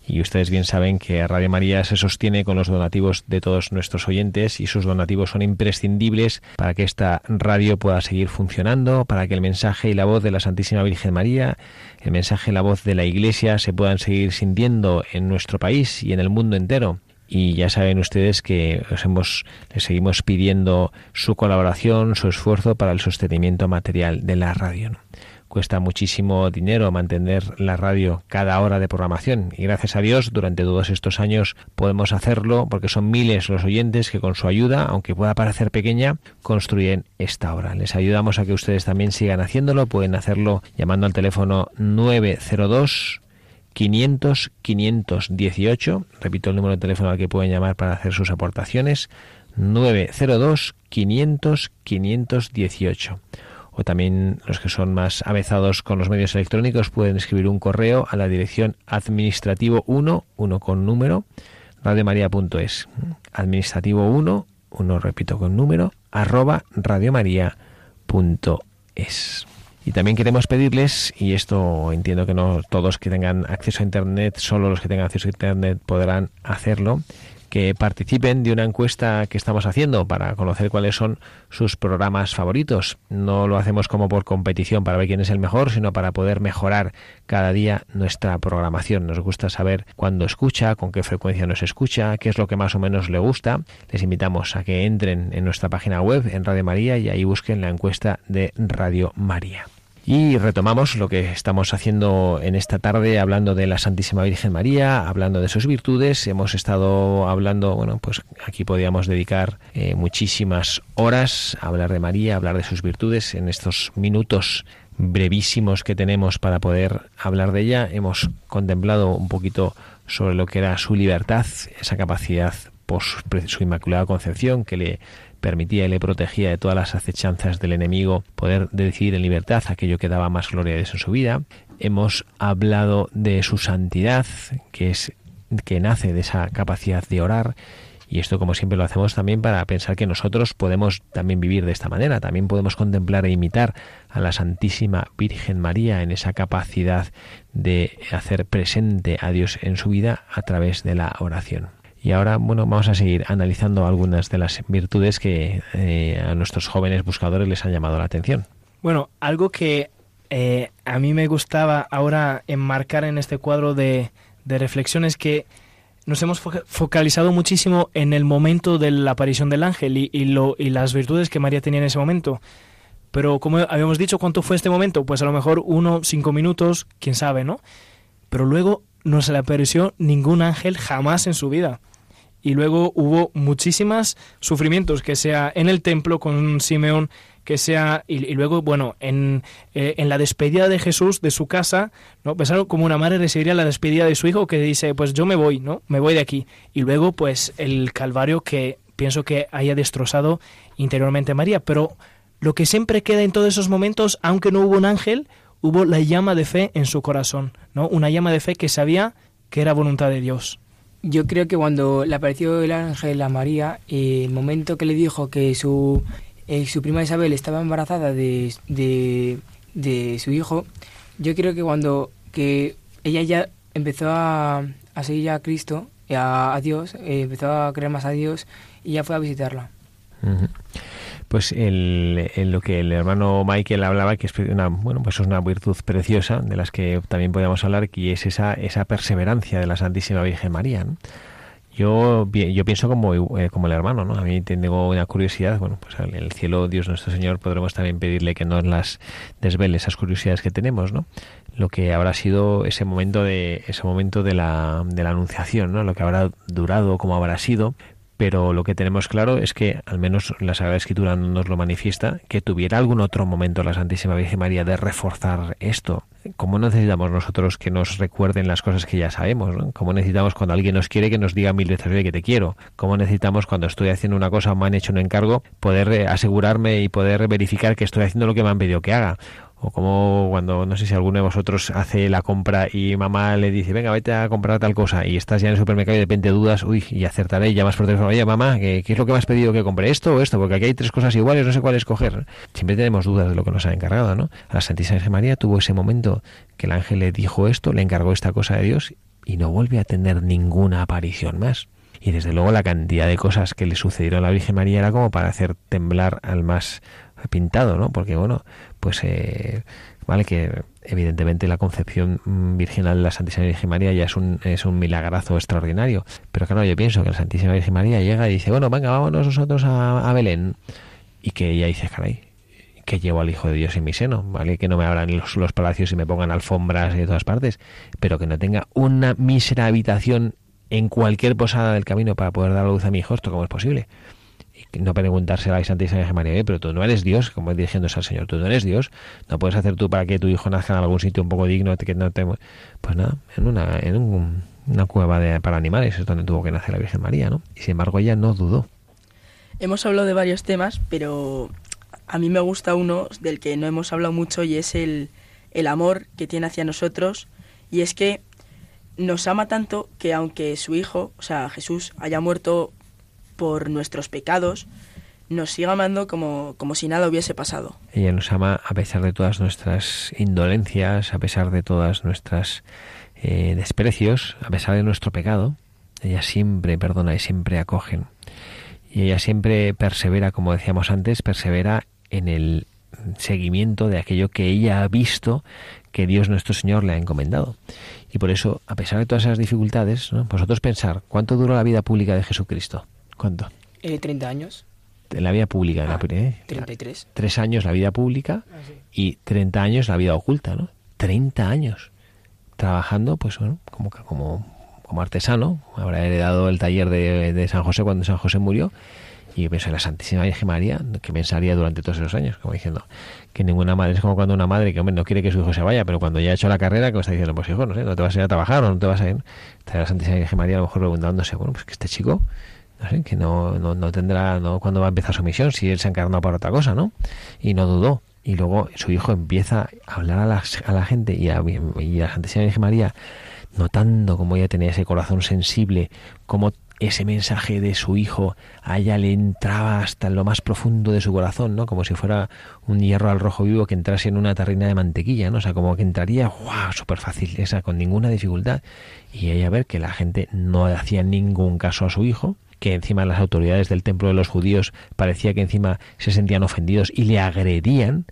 Y ustedes bien saben que Radio María se sostiene con los donativos de todos nuestros oyentes y sus donativos son imprescindibles para que esta radio pueda seguir funcionando, para que el mensaje y la voz de la Santísima Virgen María, el mensaje y la voz de la Iglesia se puedan seguir sintiendo en nuestro país y en el mundo entero y ya saben ustedes que os hemos, les seguimos pidiendo su colaboración, su esfuerzo para el sostenimiento material de la radio. Cuesta muchísimo dinero mantener la radio cada hora de programación y gracias a Dios durante todos estos años podemos hacerlo porque son miles los oyentes que con su ayuda, aunque pueda parecer pequeña, construyen esta hora. Les ayudamos a que ustedes también sigan haciéndolo, pueden hacerlo llamando al teléfono 902 500 518, repito el número de teléfono al que pueden llamar para hacer sus aportaciones, 902 500 518. O también los que son más avezados con los medios electrónicos pueden escribir un correo a la dirección administrativo 1, 1 con número, radiomaria.es. Administrativo 1, 1 repito con número, arroba radiomaria.es. Y también queremos pedirles, y esto entiendo que no todos que tengan acceso a Internet, solo los que tengan acceso a Internet podrán hacerlo, que participen de una encuesta que estamos haciendo para conocer cuáles son sus programas favoritos. No lo hacemos como por competición para ver quién es el mejor, sino para poder mejorar cada día nuestra programación. Nos gusta saber cuándo escucha, con qué frecuencia nos escucha, qué es lo que más o menos le gusta. Les invitamos a que entren en nuestra página web en Radio María y ahí busquen la encuesta de Radio María. Y retomamos lo que estamos haciendo en esta tarde, hablando de la Santísima Virgen María, hablando de sus virtudes. Hemos estado hablando, bueno, pues aquí podíamos dedicar eh, muchísimas horas a hablar de María, a hablar de sus virtudes. En estos minutos brevísimos que tenemos para poder hablar de ella, hemos contemplado un poquito sobre lo que era su libertad, esa capacidad por su, su Inmaculada Concepción que le permitía y le protegía de todas las acechanzas del enemigo, poder decidir en libertad aquello que daba más gloria en su vida. Hemos hablado de su santidad, que es que nace de esa capacidad de orar y esto como siempre lo hacemos también para pensar que nosotros podemos también vivir de esta manera, también podemos contemplar e imitar a la Santísima Virgen María en esa capacidad de hacer presente a Dios en su vida a través de la oración. Y ahora, bueno, vamos a seguir analizando algunas de las virtudes que eh, a nuestros jóvenes buscadores les han llamado la atención. Bueno, algo que eh, a mí me gustaba ahora enmarcar en este cuadro de, de reflexiones que nos hemos focalizado muchísimo en el momento de la aparición del ángel y, lo, y las virtudes que María tenía en ese momento. Pero como habíamos dicho, ¿cuánto fue este momento? Pues a lo mejor uno, cinco minutos, quién sabe, ¿no? Pero luego no se le apareció ningún ángel jamás en su vida. Y luego hubo muchísimas sufrimientos, que sea en el templo con Simeón, que sea y, luego bueno en, eh, en la despedida de Jesús de su casa no pensaron como una madre recibiría la despedida de su hijo que dice pues yo me voy no me voy de aquí. Y luego pues el calvario que pienso que haya destrozado interiormente a María. Pero lo que siempre queda en todos esos momentos aunque no hubo un ángel hubo la llama de fe en su corazón no una llama de fe que sabía que era voluntad de Dios Yo creo que cuando le apareció el ángel a María, eh, el momento que le dijo que su, eh, su prima Isabel estaba embarazada de, de, su hijo, yo creo que cuando que ella ya empezó a, a seguir a Cristo, a, a Dios, eh, empezó a creer más a Dios y ya fue a visitarla. Pues el, lo que el hermano Michael hablaba, que es una, bueno, pues es una virtud preciosa de las que también podríamos hablar, que es esa, esa perseverancia de la Santísima Virgen María. ¿no? Yo, yo pienso como, eh, como el hermano, ¿no? A mí tengo una curiosidad, bueno, pues en el cielo, Dios nuestro Señor, podremos también pedirle que nos las desvele esas curiosidades que tenemos, ¿no? Lo que habrá sido ese momento de, ese momento de la, de la anunciación, ¿no? Lo que habrá durado, cómo habrá sido, pero lo que tenemos claro es que, al menos la Sagrada Escritura no nos lo manifiesta, que tuviera algún otro momento la Santísima Virgen María de reforzar esto. ¿Cómo necesitamos nosotros que nos recuerden las cosas que ya sabemos? ¿Cómo necesitamos cuando alguien nos quiere que nos diga mil veces "Oye, que te quiero? ¿Cómo necesitamos cuando estoy haciendo una cosa o me han hecho un encargo poder eh, asegurarme y poder verificar que estoy haciendo lo que me han pedido que haga? O como cuando, no sé si alguno de vosotros hace la compra y mamá le dice, venga, vete a comprar tal cosa, y estás ya en el supermercado y de repente dudas, uy, y acertaré, y llamas por teléfono, oye, mamá, ¿qué, es lo que me has pedido que compre? ¿Esto o esto? Porque aquí hay tres cosas iguales, no sé cuál escoger. Siempre tenemos dudas de lo que nos ha encargado, ¿no? A la Santísima Virgen María tuvo ese momento que el ángel le dijo esto, le encargó esta cosa de Dios, y no vuelve a tener ninguna aparición más. Y desde luego la cantidad de cosas que le sucedieron a la Virgen María era como para hacer temblar al más pintado, ¿no? Porque bueno, pues eh, vale que evidentemente la concepción mm, virginal de la Santísima Virgen María ya es un, es un milagrazo extraordinario. Pero claro, yo pienso que la Santísima Virgen María llega y dice, bueno, venga, vámonos nosotros a, a Belén. Y que ella dice, caray, que llevo al Hijo de Dios en mi seno, ¿vale? Que no me abran los, los palacios y me pongan alfombras de todas partes, pero que no tenga una mísera habitación en cualquier posada del camino para poder dar luz a mi hijo, ¿esto cómo es posible? No preguntarse a la Santísima Virgen María, "Oye, pero tú no eres Dios, como dirigiéndose al Señor, tú no eres Dios, no puedes hacer tú para que tu hijo nazca en algún sitio un poco digno, que no te... Pues nada, en una, en un- una cueva de, para animales es donde tuvo que nacer la Virgen María, ¿no? Y sin embargo ella no dudó. Hemos hablado de varios temas, pero a mí me gusta uno del que no hemos hablado mucho y es el, el amor que tiene hacia nosotros. Y es que nos ama tanto que aunque su Hijo, o sea, Jesús, haya muerto por nuestros pecados, nos sigue amando como, como si nada hubiese pasado. Ella nos ama a pesar de todas nuestras indolencias, a pesar de todas nuestras eh, desprecios, a pesar de nuestro pecado. Ella siempre perdona y siempre acogen. Y ella siempre persevera, como decíamos antes, persevera en el seguimiento de aquello que ella ha visto que Dios nuestro Señor le ha encomendado. Y por eso, a pesar de todas esas dificultades, vosotros pensar, ¿cuánto duró la vida pública de Jesucristo? ¿Cuánto? Eh, 30 años, En la vida pública, en la- Ah, ¿eh? 33. tres años la vida pública y 30 años la vida oculta, ¿no? 30 años trabajando, pues bueno, como, como, como artesano, habrá heredado el taller de, de San José cuando San José murió y pienso en la Santísima Virgen María, que pensaría durante todos esos años, como diciendo que ninguna madre, es como cuando una madre que hombre, no quiere que su hijo se vaya, pero cuando ya ha hecho la carrera, que está diciendo, pues hijo, no sé, no te vas a ir a trabajar o no te vas a ir, está la Santísima Virgen María a lo mejor preguntándose, bueno, pues que este chico que no, no, no tendrá, no, cuándo va a empezar su misión, si él se ha para otra cosa, ¿no? Y no dudó. Y luego su hijo empieza a hablar a la, a la gente y a, y a la Santísima Virgen María, notando cómo ella tenía ese corazón sensible, cómo ese mensaje de su hijo a ella le entraba hasta lo más profundo de su corazón, ¿no? Como si fuera un hierro al rojo vivo que entrase en una tarrina de mantequilla, ¿no? O sea, como que entraría, ¡guau! súper fácil, esa, con ninguna dificultad. Y ella ver que la gente no hacía ningún caso a su hijo, que encima las autoridades del templo de los judíos parecía que encima se sentían ofendidos y le agredían,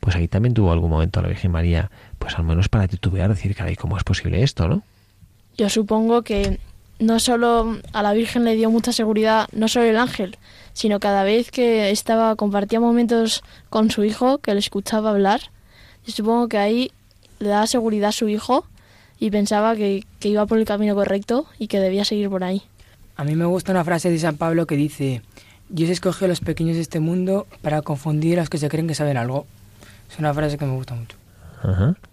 pues ahí también tuvo algún momento la Virgen María, pues al menos para titubear, decir, caray, ¿cómo es posible esto, no? Yo supongo que no solo a la Virgen le dio mucha seguridad, no solo el ángel, sino cada vez que estaba compartía momentos con su hijo, que le escuchaba hablar, yo supongo que ahí le daba seguridad a su hijo y pensaba que, que iba por el camino correcto y que debía seguir por ahí. A mí me gusta una frase de San Pablo que dice, Dios escogió a los pequeños de este mundo para confundir a los que se creen que saben algo. Es una frase que me gusta mucho.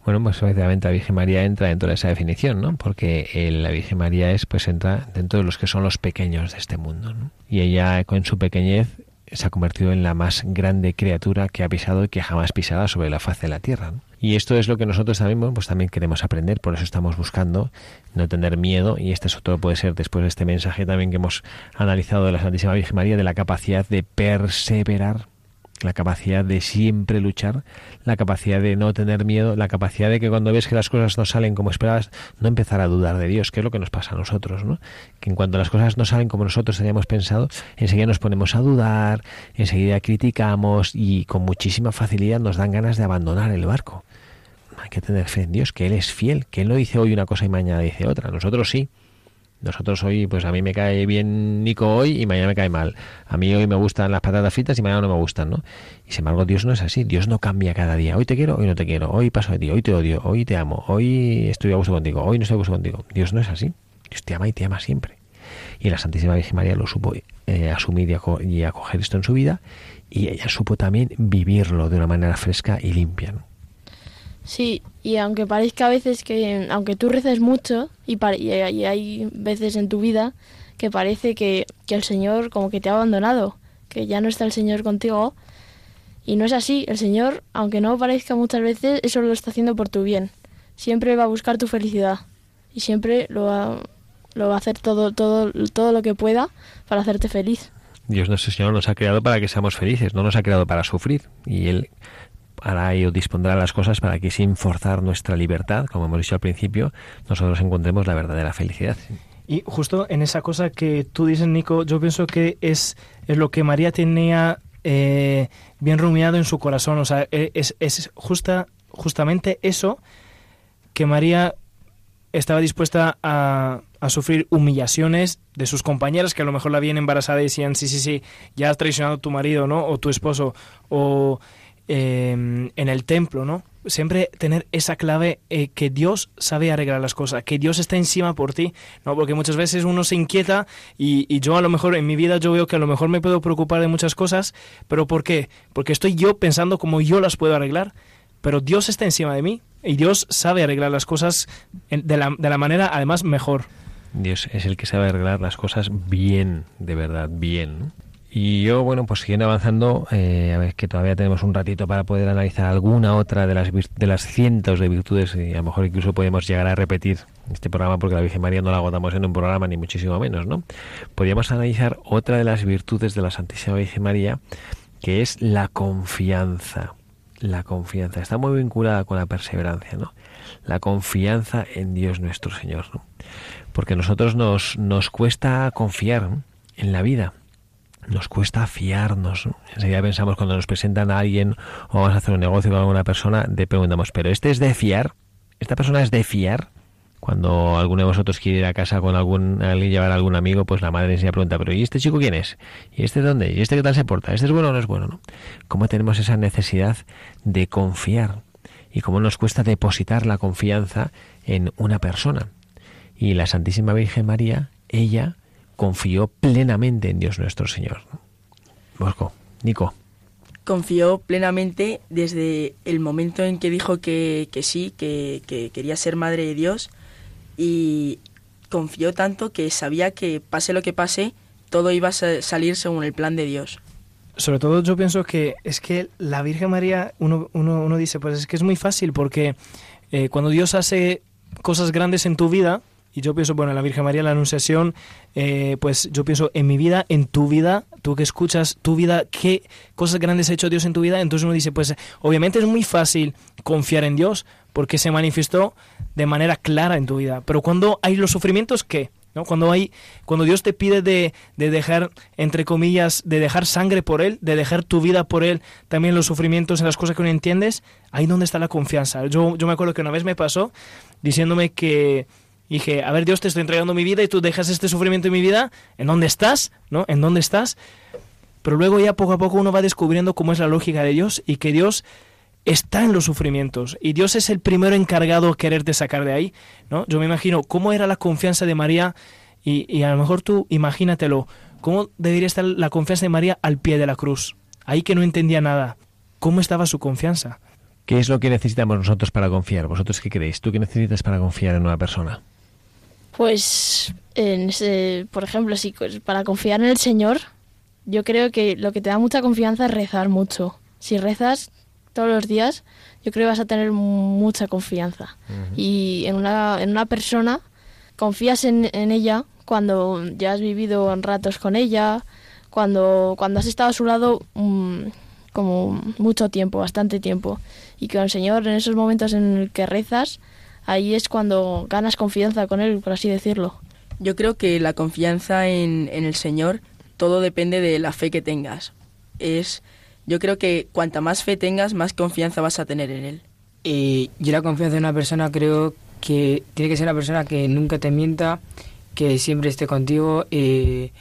Bueno, pues efectivamente la Virgen María entra dentro de esa definición, ¿no? Porque eh, la Virgen María es, pues entra dentro de los que son los pequeños de este mundo, ¿no? Y ella con su pequeñez se ha convertido en la más grande criatura que ha pisado y que jamás pisada sobre la faz de la tierra. Y esto es lo que nosotros también, pues también queremos aprender, por eso estamos buscando no tener miedo, y este es otro, puede ser después de este mensaje también que hemos analizado de la Santísima Virgen María, de la capacidad de perseverar la capacidad de siempre luchar, la capacidad de no tener miedo, la capacidad de que cuando ves que las cosas no salen como esperabas, no empezar a dudar de Dios, que es lo que nos pasa a nosotros, ¿no? Que en cuanto las cosas no salen como nosotros teníamos pensado, enseguida nos ponemos a dudar, enseguida criticamos y con muchísima facilidad nos dan ganas de abandonar el barco. Hay que tener fe en Dios, que Él es fiel, que Él no dice hoy una cosa y mañana dice otra. Nosotros sí, nosotros hoy, pues a mí me cae bien Nico hoy y mañana me cae mal. A mí hoy me gustan las patatas fritas y mañana no me gustan, ¿no? Y sin embargo, Dios no es así. Dios no cambia cada día. Hoy te quiero, hoy no te quiero. Hoy paso de ti, hoy te odio, hoy te amo, hoy estoy a gusto contigo, hoy no estoy a gusto contigo. Dios no es así. Dios te ama y te ama siempre. Y la Santísima Virgen María lo supo eh, asumir y, aco y, acoger esto en su vida y ella supo también vivirlo de una manera fresca y limpia, ¿no? Sí, y aunque parezca a veces que, aunque tú reces mucho, y, y, y hay veces en tu vida que parece que, que, el Señor como que te ha abandonado, que ya no está el Señor contigo, y no es así, el Señor, aunque no parezca muchas veces, eso lo está haciendo por tu bien. Siempre va a buscar tu felicidad, y siempre lo va, lo va a hacer todo, todo, todo lo que pueda para hacerte feliz. Dios nuestro Señor nos ha creado para que seamos felices, no nos ha creado para sufrir, y Él hará y dispondrá las cosas para que sin forzar nuestra libertad, como hemos dicho al principio, nosotros encontremos la verdadera felicidad. Y justo en esa cosa que tú dices, Nico, yo pienso que es, es lo que María tenía eh, bien rumiado en su corazón. O sea, es, es justa, justamente eso que María estaba dispuesta a, a, sufrir humillaciones de sus compañeras que a lo mejor la habían embarazada y decían, sí, sí, sí, ya has traicionado a tu marido, ¿no? O tu esposo, o eh, en el templo, ¿no? Siempre tener esa clave eh, que Dios sabe arreglar las cosas, que Dios está encima por ti, ¿no? Porque muchas veces uno se inquieta y, y, yo a lo mejor en mi vida yo veo que a lo mejor me puedo preocupar de muchas cosas, pero ¿por qué? Porque estoy yo pensando cómo yo las puedo arreglar, pero Dios está encima de mí y Dios sabe arreglar las cosas de la, de la manera además mejor. Dios es el que sabe arreglar las cosas bien, de verdad, bien. Y yo, bueno, pues siguiendo avanzando, eh, a ver que todavía tenemos un ratito para poder analizar alguna otra de las, de las cientos de virtudes y a lo mejor incluso podemos llegar a repetir este programa porque la Virgen María no la agotamos en un programa ni muchísimo menos, ¿no? Podríamos analizar otra de las virtudes de la Santísima Virgen María que es la confianza. La confianza está muy vinculada con la perseverancia, ¿no? La confianza en Dios nuestro Señor. Porque a nosotros nos, nos cuesta confiar en la vida nos cuesta fiarnos. Enseguida pensamos cuando nos presentan a alguien o vamos a hacer un negocio con alguna persona, de preguntamos, ¿pero este es de fiar? ¿Esta persona es de fiar? Cuando alguno de vosotros quiere ir a casa con algún alguien llevar a algún amigo, pues la madre enseguida pregunta, ¿pero ¿y este chico quién es? ¿Y este dónde? ¿Y este qué tal se porta? ¿Este es bueno o no es bueno? ¿no? ¿Cómo tenemos esa necesidad de confiar? Y cómo nos cuesta depositar la confianza en una persona. Y la Santísima Virgen María, ella, confió plenamente en Dios nuestro Señor. Bosco, Nico. Confió plenamente desde el momento en que dijo que, que sí, que, que, quería ser madre de Dios y confió tanto que sabía que pase lo que pase, todo iba a salir según el plan de Dios. Sobre todo yo pienso que es que la Virgen María, uno, uno, uno dice, pues es que es muy fácil porque eh, cuando Dios hace cosas grandes en tu vida, y yo pienso, bueno, en la Virgen María, la Anunciación, eh, pues yo pienso en mi vida, en tu vida, tú que escuchas tu vida, qué cosas grandes ha hecho Dios en tu vida. Entonces uno dice, pues obviamente es muy fácil confiar en Dios porque se manifestó de manera clara en tu vida. Pero cuando hay los sufrimientos, ¿qué? ¿No? Cuando hay, cuando Dios te pide de, de, dejar, entre comillas, de dejar sangre por Él, de dejar tu vida por Él, también los sufrimientos en las cosas que no entiendes, ahí donde está la confianza. Yo, yo me acuerdo que una vez me pasó diciéndome que, dije, a ver Dios, te estoy entregando mi vida y tú dejas este sufrimiento en mi vida, ¿en dónde estás? ¿No? ¿En dónde estás? Pero luego ya poco a poco uno va descubriendo cómo es la lógica de Dios y que Dios está en los sufrimientos y Dios es el primero encargado de quererte sacar de ahí, ¿no? Yo me imagino cómo era la confianza de María Y, y a lo mejor tú, imagínatelo, ¿cómo debería estar la confianza de María al pie de la cruz? Ahí que no entendía nada. ¿Cómo estaba su confianza? ¿Qué es lo que necesitamos nosotros para confiar? ¿Vosotros qué creéis? ¿Tú qué necesitas para confiar en una persona? Pues, en ese- por ejemplo, si para confiar en el Señor, yo creo que lo que te da mucha confianza es rezar mucho. Si rezas todos los días, yo creo que vas a tener mucha confianza. Y en una, en una persona, confías en, en ella cuando ya has vivido en ratos con ella, cuando, cuando has estado a su lado mm, como mucho tiempo, bastante tiempo. Y con el Señor, en esos momentos en el que rezas, ahí es cuando ganas confianza con Él, por así decirlo. Yo creo que la confianza en, en el Señor, todo depende de la fe que tengas. Es, yo creo que cuanta más fe tengas, más confianza vas a tener en Él. Y yo la confianza en una persona creo que tiene que ser una persona que nunca te mienta, que siempre esté contigo, eh,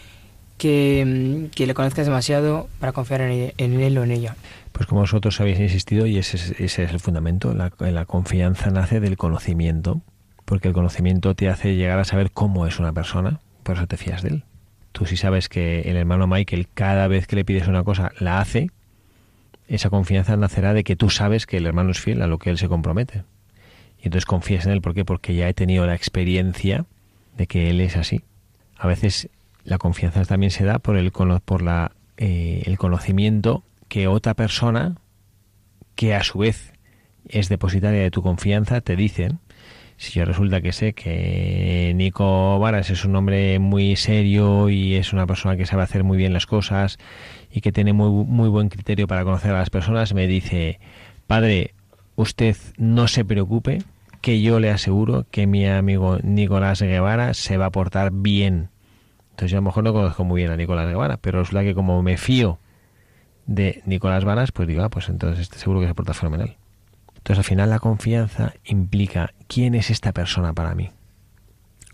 que, mm, que le conozcas demasiado para confiar en, en él o en ella. Pues como vosotros habéis insistido, y ese, es- ese es el fundamento, la, confianza nace del conocimiento, porque el conocimiento te hace llegar a saber cómo es una persona, por eso te fías de él. Tú si sabes que el hermano Michael cada vez que le pides una cosa la hace, esa confianza nacerá de que tú sabes que el hermano es fiel a lo que él se compromete. Y entonces confías en él, ¿por qué? Porque ya he tenido la experiencia de que él es así. A veces la confianza también se da por el, por la, eh, el conocimiento que otra persona, que a su vez es depositaria de tu confianza, te dicen. Si yo resulta que sé que Nico Varas es un hombre muy serio y es una persona que sabe hacer muy bien las cosas y que tiene muy, muy buen criterio para conocer a las personas, me dice, padre, usted no se preocupe, que yo le aseguro que mi amigo Nicolás Guevara se va a portar bien. Entonces yo a lo mejor no conozco muy bien a Nicolás Guevara, pero resulta que como me fío de Nicolás Varas, pues digo, ah, pues entonces este seguro que se porta fenomenal. Entonces al final la confianza implica quién es esta persona para mí.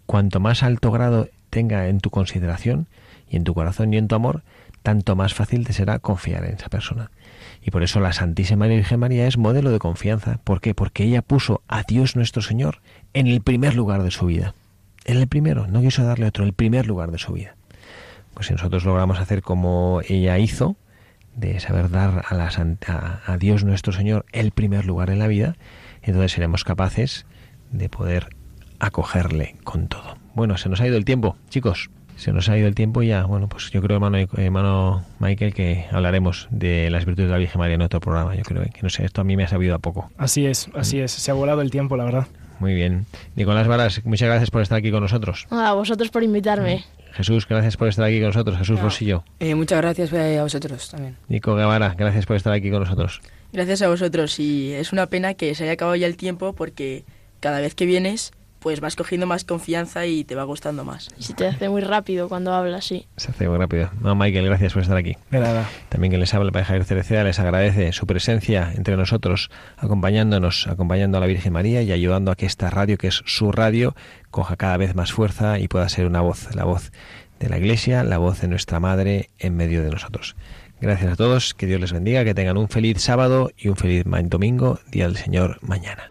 Cuanto más alto grado tenga en tu consideración y en tu corazón y en tu amor, tanto más fácil te será confiar en esa persona. Y por eso la Santísima Virgen María es modelo de confianza. ¿Por qué? Porque ella puso a Dios nuestro Señor en el primer lugar de su vida. En el primero, no quiso darle otro, el primer lugar de su vida. Pues si nosotros logramos hacer como ella hizo, de saber dar a, la, a, a Dios nuestro Señor el primer lugar en la vida, entonces seremos capaces de poder acogerle con todo. Bueno, se nos ha ido el tiempo, chicos. Se nos ha ido el tiempo y ya. Bueno, pues yo creo, hermano, hermano Michael, que hablaremos de las virtudes de la Virgen María en otro programa. Yo creo que, no sé, esto a mí me ha sabido a poco. Así es, así es. Se ha volado el tiempo, la verdad. Muy bien. Nicolás Varas, muchas gracias por estar aquí con nosotros. A vosotros por invitarme. Jesús, gracias por estar aquí con nosotros. Jesús Ah. Rosillo. Eh, muchas gracias eh, a vosotros también. Nico Guevara, gracias por estar aquí con nosotros. Gracias a vosotros y es una pena que se haya acabado ya el tiempo porque cada vez que vienes pues vas cogiendo más confianza y te va gustando más. Y se te hace muy rápido cuando hablas, sí. Se hace muy rápido. No, Michael, gracias por estar aquí. De nada. También que les habla para Javier Cereceda les agradece su presencia entre nosotros, acompañándonos, acompañando a la Virgen María y ayudando a que esta radio, que es su radio, coja cada vez más fuerza y pueda ser una voz, la voz de la Iglesia, la voz de nuestra Madre en medio de nosotros. Gracias a todos, que Dios les bendiga, que tengan un feliz sábado y un feliz domingo, Día del Señor, mañana.